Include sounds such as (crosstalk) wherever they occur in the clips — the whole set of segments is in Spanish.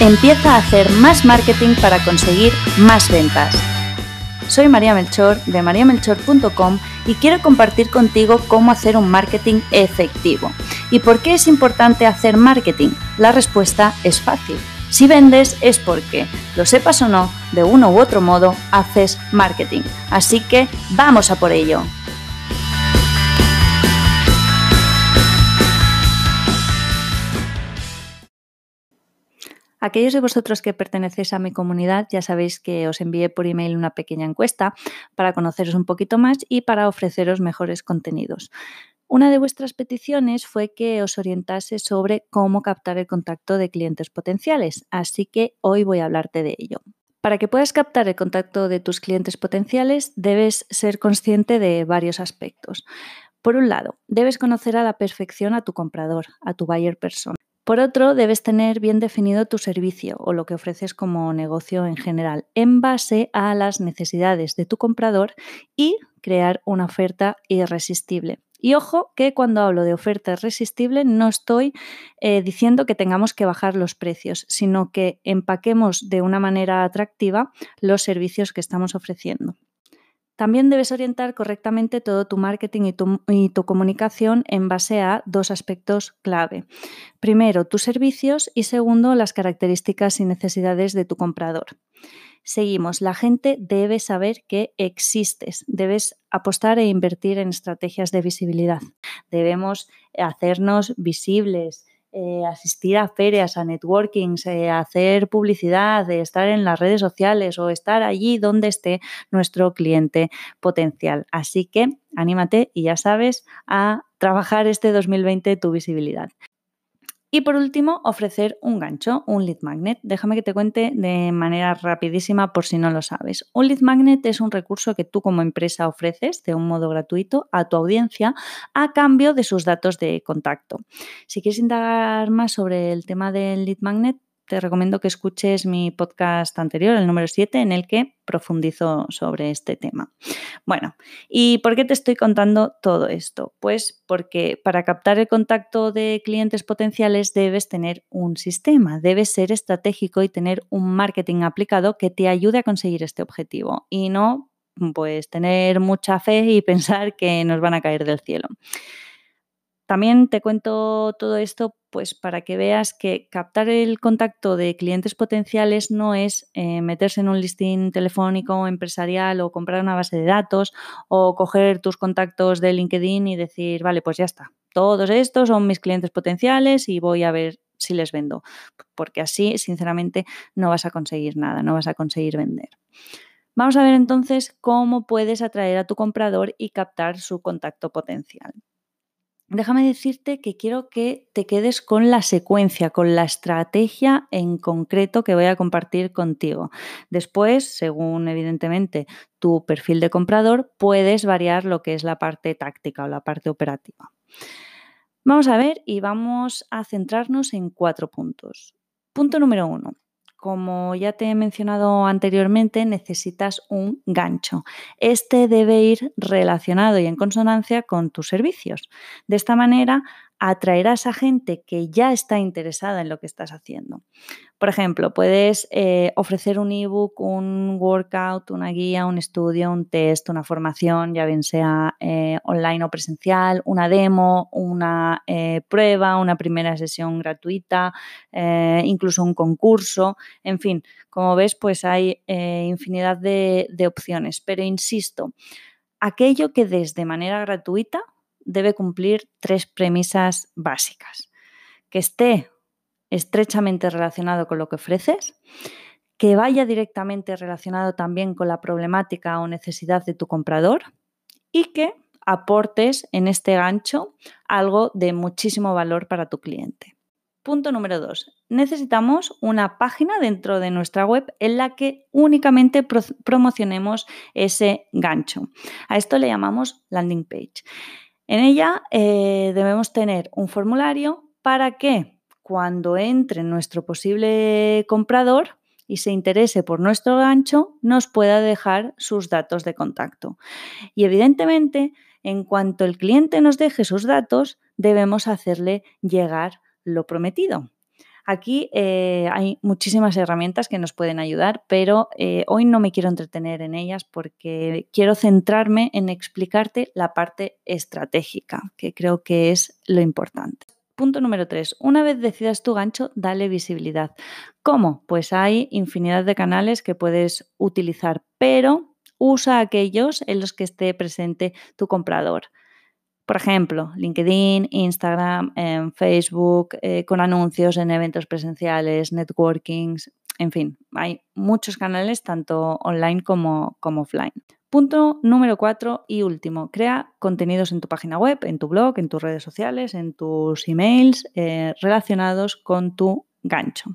Empieza a hacer más marketing para conseguir más ventas. Soy María Melchor de mariamelchor.com y quiero compartir contigo cómo hacer un marketing efectivo. ¿Y por qué es importante hacer marketing? La respuesta es fácil. Si vendes es porque, lo sepas o no, de uno u otro modo haces marketing. Así que vamos a por ello. Aquellos de vosotros que pertenecéis a mi comunidad ya sabéis que os envié por email una pequeña encuesta para conoceros un poquito más y para ofreceros mejores contenidos. Una de vuestras peticiones fue que os orientase sobre cómo captar el contacto de clientes potenciales, así que hoy voy a hablarte de ello. Para que puedas captar el contacto de tus clientes potenciales, debes ser consciente de varios aspectos. Por un lado, debes conocer a la perfección a tu comprador, a tu buyer person. Por otro, debes tener bien definido tu servicio o lo que ofreces como negocio en general en base a las necesidades de tu comprador y crear una oferta irresistible. Y ojo que cuando hablo de oferta irresistible no estoy eh, diciendo que tengamos que bajar los precios, sino que empaquemos de una manera atractiva los servicios que estamos ofreciendo. También debes orientar correctamente todo tu marketing y tu, comunicación en base a dos aspectos clave. Primero, tus servicios y segundo, las características y necesidades de tu comprador. Seguimos, la gente debe saber que existes, debes apostar e invertir en estrategias de visibilidad. Debemos hacernos visibles, eh, asistir a ferias, a networkings, eh, hacer publicidad, estar en las redes sociales o estar allí donde esté nuestro cliente potencial. Así que anímate y ya sabes a trabajar este 2020 tu visibilidad. Y por último, ofrecer un gancho, un lead magnet. Déjame que te cuente de manera rapidísima por si no lo sabes. Un lead magnet es un recurso que tú como empresa ofreces de un modo gratuito a tu audiencia a cambio de sus datos de contacto. Si quieres indagar más sobre el tema del lead magnet, te recomiendo que escuches mi podcast anterior, el número 7, en el que profundizo sobre este tema. Bueno, ¿y por qué te estoy contando todo esto? Pues porque para captar el contacto de clientes potenciales debes tener un sistema, debes ser estratégico y tener un marketing aplicado que te ayude a conseguir este objetivo y no pues tener mucha fe y (laughs) pensar que nos van a caer del cielo. También te cuento todo esto pues para que veas que captar el contacto de clientes potenciales no es eh, meterse en un listing telefónico empresarial o comprar una base de datos o coger tus contactos de LinkedIn y decir, vale, pues ya está, todos estos son mis clientes potenciales y voy a ver si les vendo, porque así, sinceramente, no vas a conseguir nada, no vas a conseguir vender. Vamos a ver entonces cómo puedes atraer a tu comprador y captar su contacto potencial déjame decirte que quiero que te quedes con la secuencia, con la estrategia en concreto que voy a compartir contigo. Después, según evidentemente tu perfil de comprador, puedes variar lo que es la parte táctica o la parte operativa. Vamos a ver y vamos a centrarnos en cuatro puntos. Punto número uno. Como ya te he mencionado anteriormente, necesitas un gancho. Este debe ir relacionado y en consonancia con tus servicios. De esta manera, atraerás a gente que ya está interesada en lo que estás haciendo. Por ejemplo, puedes eh, ofrecer un ebook, un workout, una guía, un estudio, un test, una formación, ya bien sea eh, online o presencial, una demo, una eh, prueba, una primera sesión gratuita, incluso un concurso, en fin, como ves, pues hay infinidad de, de opciones. Pero insisto, aquello que des de manera gratuita debe cumplir tres premisas básicas. Que esté estrechamente relacionado con lo que ofreces, que vaya directamente relacionado también con la problemática o necesidad de tu comprador y que aportes en este gancho algo de muchísimo valor para tu cliente. Punto número dos. Necesitamos una página dentro de nuestra web en la que únicamente promocionemos ese gancho. A esto le llamamos landing page. En ella eh, debemos tener un formulario para que cuando entre nuestro posible comprador y se interese por nuestro gancho, nos pueda dejar sus datos de contacto. Y evidentemente, en cuanto el cliente nos deje sus datos, debemos hacerle llegar lo prometido. Aquí eh, hay muchísimas herramientas que nos pueden ayudar, pero eh, hoy no me quiero entretener en ellas porque quiero centrarme en explicarte la parte estratégica, que creo que es lo importante. Punto número tres. Una vez decidas tu gancho, dale visibilidad. ¿Cómo? Pues hay infinidad de canales que puedes utilizar, pero usa aquellos en los que esté presente tu comprador. Por ejemplo, LinkedIn, Instagram, Facebook, eh, con anuncios en eventos presenciales, networkings, en fin, hay muchos canales tanto online como, como offline. Punto número cuatro y último, crea contenidos en tu página web, en tu blog, en tus redes sociales, en tus emails eh, relacionados con tu gancho.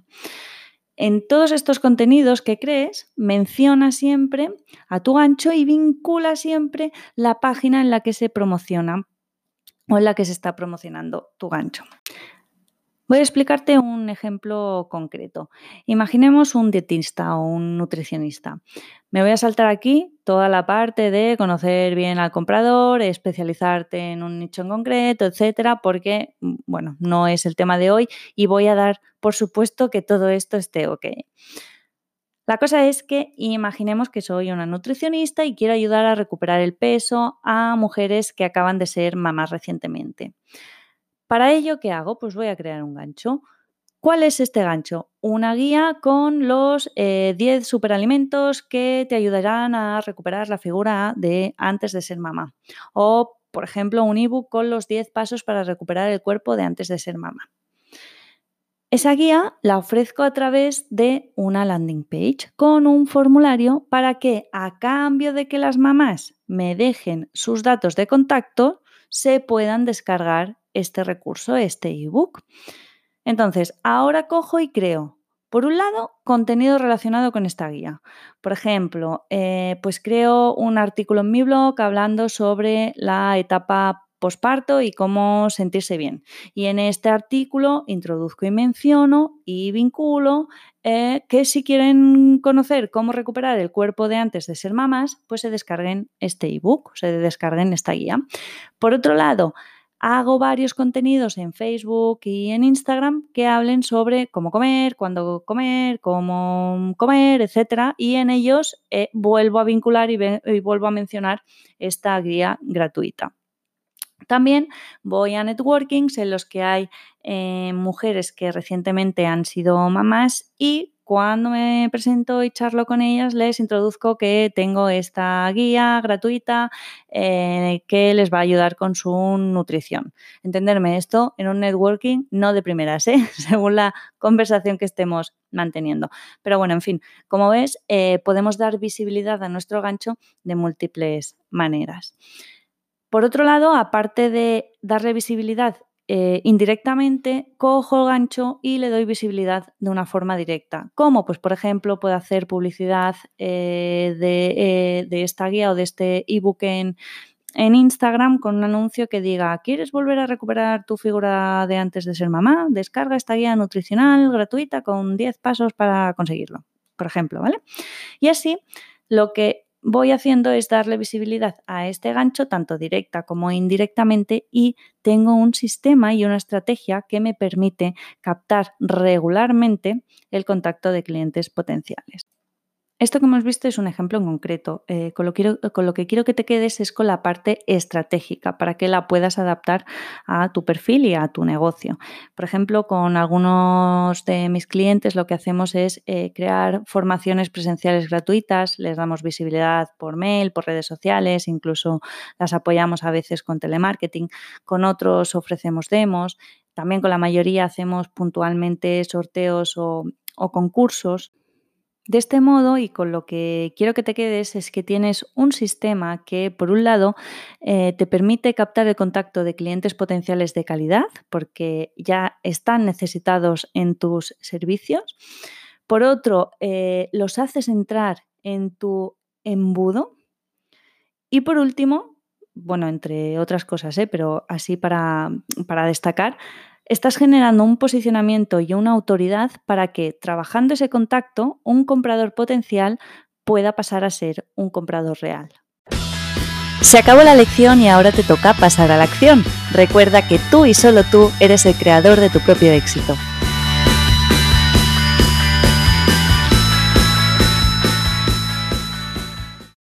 En todos estos contenidos que crees, menciona siempre a tu gancho y vincula siempre la página en la que se promociona o en la que se está promocionando tu gancho. Voy a explicarte un ejemplo concreto. Imaginemos un dietista o un nutricionista. Me voy a saltar aquí toda la parte de conocer bien al comprador, especializarte en un nicho en concreto, etcétera, porque, mm, bueno, no es el tema de hoy y voy a dar por supuesto que todo esto esté ok. La cosa es que imaginemos que soy una nutricionista y quiero ayudar a recuperar el peso a mujeres que acaban de ser mamás recientemente. Para ello, ¿qué hago? Pues voy a crear un gancho. ¿Cuál es este gancho? Una guía con los 10 eh, superalimentos que te ayudarán a recuperar la figura de antes de ser mamá. O, por ejemplo, un ebook con los 10 pasos para recuperar el cuerpo de antes de ser mamá. Esa guía la ofrezco a través de una landing page con un formulario para que a cambio de que las mamás me dejen sus datos de contacto, se puedan descargar este recurso, este ebook. Entonces, ahora cojo y creo, por un lado, contenido relacionado con esta guía. Por ejemplo, eh, pues creo un artículo en mi blog hablando sobre la etapa posparto y cómo sentirse bien. Y en este artículo introduzco y menciono y vinculo eh, que si quieren conocer cómo recuperar el cuerpo de antes de ser mamás, pues se descarguen este ebook, se descarguen esta guía. Por otro lado, hago varios contenidos en Facebook y en Instagram que hablen sobre cómo comer, cuándo comer, cómo comer, etcétera, y en ellos eh, vuelvo a vincular y, vuelvo a mencionar esta guía gratuita. También voy a networkings en los que hay eh, mujeres que recientemente han sido mamás y cuando me presento y charlo con ellas, les introduzco que tengo esta guía gratuita eh, que les va a ayudar con su nutrición. Entenderme esto en un networking no de primeras, ¿eh? (laughs) según la conversación que estemos manteniendo. Pero bueno, en fin, como ves, eh, podemos dar visibilidad a nuestro gancho de múltiples maneras. Por otro lado, aparte de darle visibilidad eh, indirectamente cojo el gancho y le doy visibilidad de una forma directa. ¿Cómo? Pues, por ejemplo, puedo hacer publicidad eh, eh, de, esta guía o de este ebook en, en Instagram con un anuncio que diga, ¿quieres volver a recuperar tu figura de antes de ser mamá? Descarga esta guía nutricional gratuita con 10 pasos para conseguirlo, por ejemplo, ¿vale? Y así, lo que voy haciendo es darle visibilidad a este gancho, tanto directa como indirectamente, y tengo un sistema y una estrategia que me permite captar regularmente el contacto de clientes potenciales. Esto que hemos visto es un ejemplo en concreto. Eh, con, lo que quiero que te quedes es con la parte estratégica para que la puedas adaptar a tu perfil y a tu negocio. Por ejemplo, con algunos de mis clientes lo que hacemos es eh, crear formaciones presenciales gratuitas, les damos visibilidad por mail, por redes sociales, incluso las apoyamos a veces con telemarketing. Con otros ofrecemos demos. También con la mayoría hacemos puntualmente sorteos o concursos de este modo, y con lo que quiero que te quedes, es que tienes un sistema que, por un lado, eh, te permite captar el contacto de clientes potenciales de calidad, porque ya están necesitados en tus servicios. Por otro, eh, los haces entrar en tu embudo. Y por último, bueno, entre otras cosas, ¿eh? pero así para, para destacar, estás generando un posicionamiento y una autoridad para que, trabajando ese contacto, un comprador potencial pueda pasar a ser un comprador real. Se acabó la lección y ahora te toca pasar a la acción. Recuerda que tú y solo tú eres el creador de tu propio éxito.